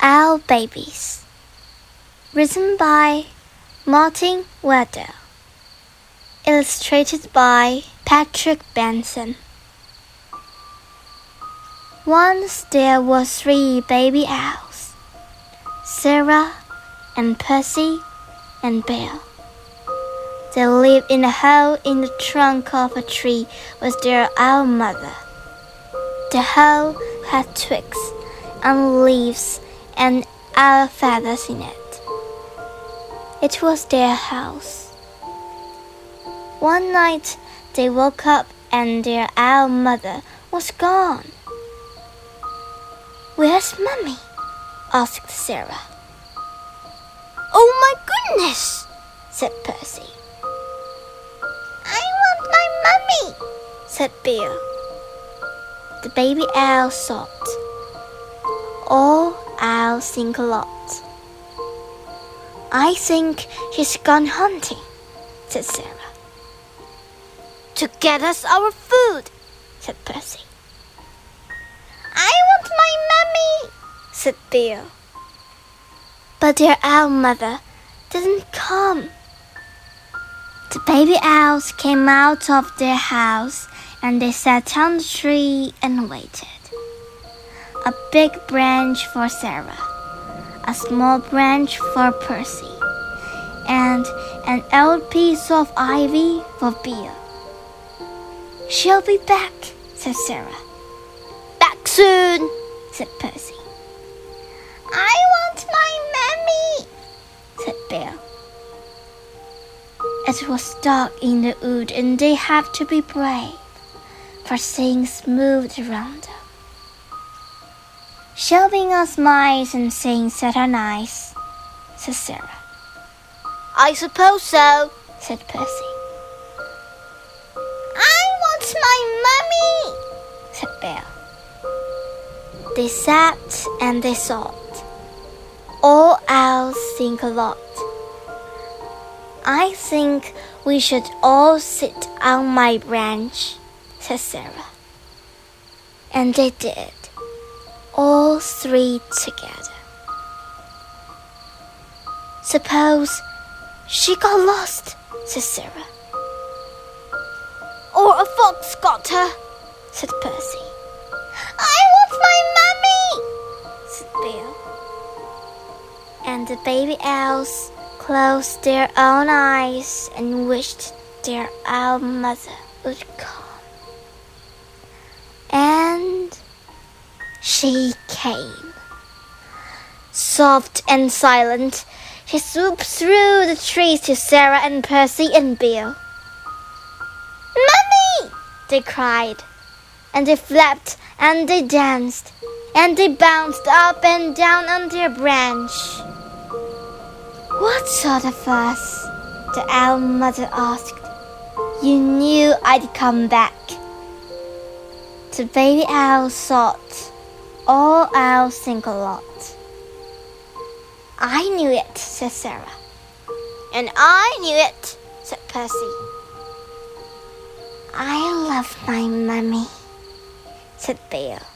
Owl Babies. Written by Martin Waddell. Illustrated by Patrick Benson. Once there were three baby owls Sarah and Percy and Bill. They lived in a hole in the trunk of a tree with their owl mother. The hole had twigs and leaves and owl feathers in it. It was their house. One night they woke up and their owl mother was gone. Where's Mummy? asked Sarah. Oh my goodness, said Percy. I want my mummy, said Bill. The baby owl sobbed. All owls think a lot. I think he's gone hunting, said Sarah. To get us our food, said Percy. I want my mummy, said Bill. But their owl mother didn't come. The baby owls came out of their house and they sat on the tree and waited. A big branch for Sarah, a small branch for Percy, and an old piece of ivy for Bill. She'll be back, said Sarah. Back soon, said Percy. I want my mammy, said Bill. It was dark in the wood and they had to be brave, for things moved around them. Shelving us mice and saying that are nice, said Sarah. I suppose so, said Percy. I want my mummy, said Bill. They sat and they thought. All owls think a lot. I think we should all sit on my branch, said Sarah. And they did, all three together. Suppose she got lost, said Sarah. Or a fox got her, said Percy. I want my mummy, said Bill. And the baby owls closed their own eyes and wished their owl mother would come. She came. Soft and silent, she swooped through the trees to Sarah and Percy and Bill. Mummy! they cried, and they flapped and they danced, and they bounced up and down on their branch. What sort of fuss? The owl mother asked. You knew I'd come back. The baby owl thought. All owls think a lot. I knew it, said Sarah. And I knew it, said Percy. I love my mummy, said Bill. “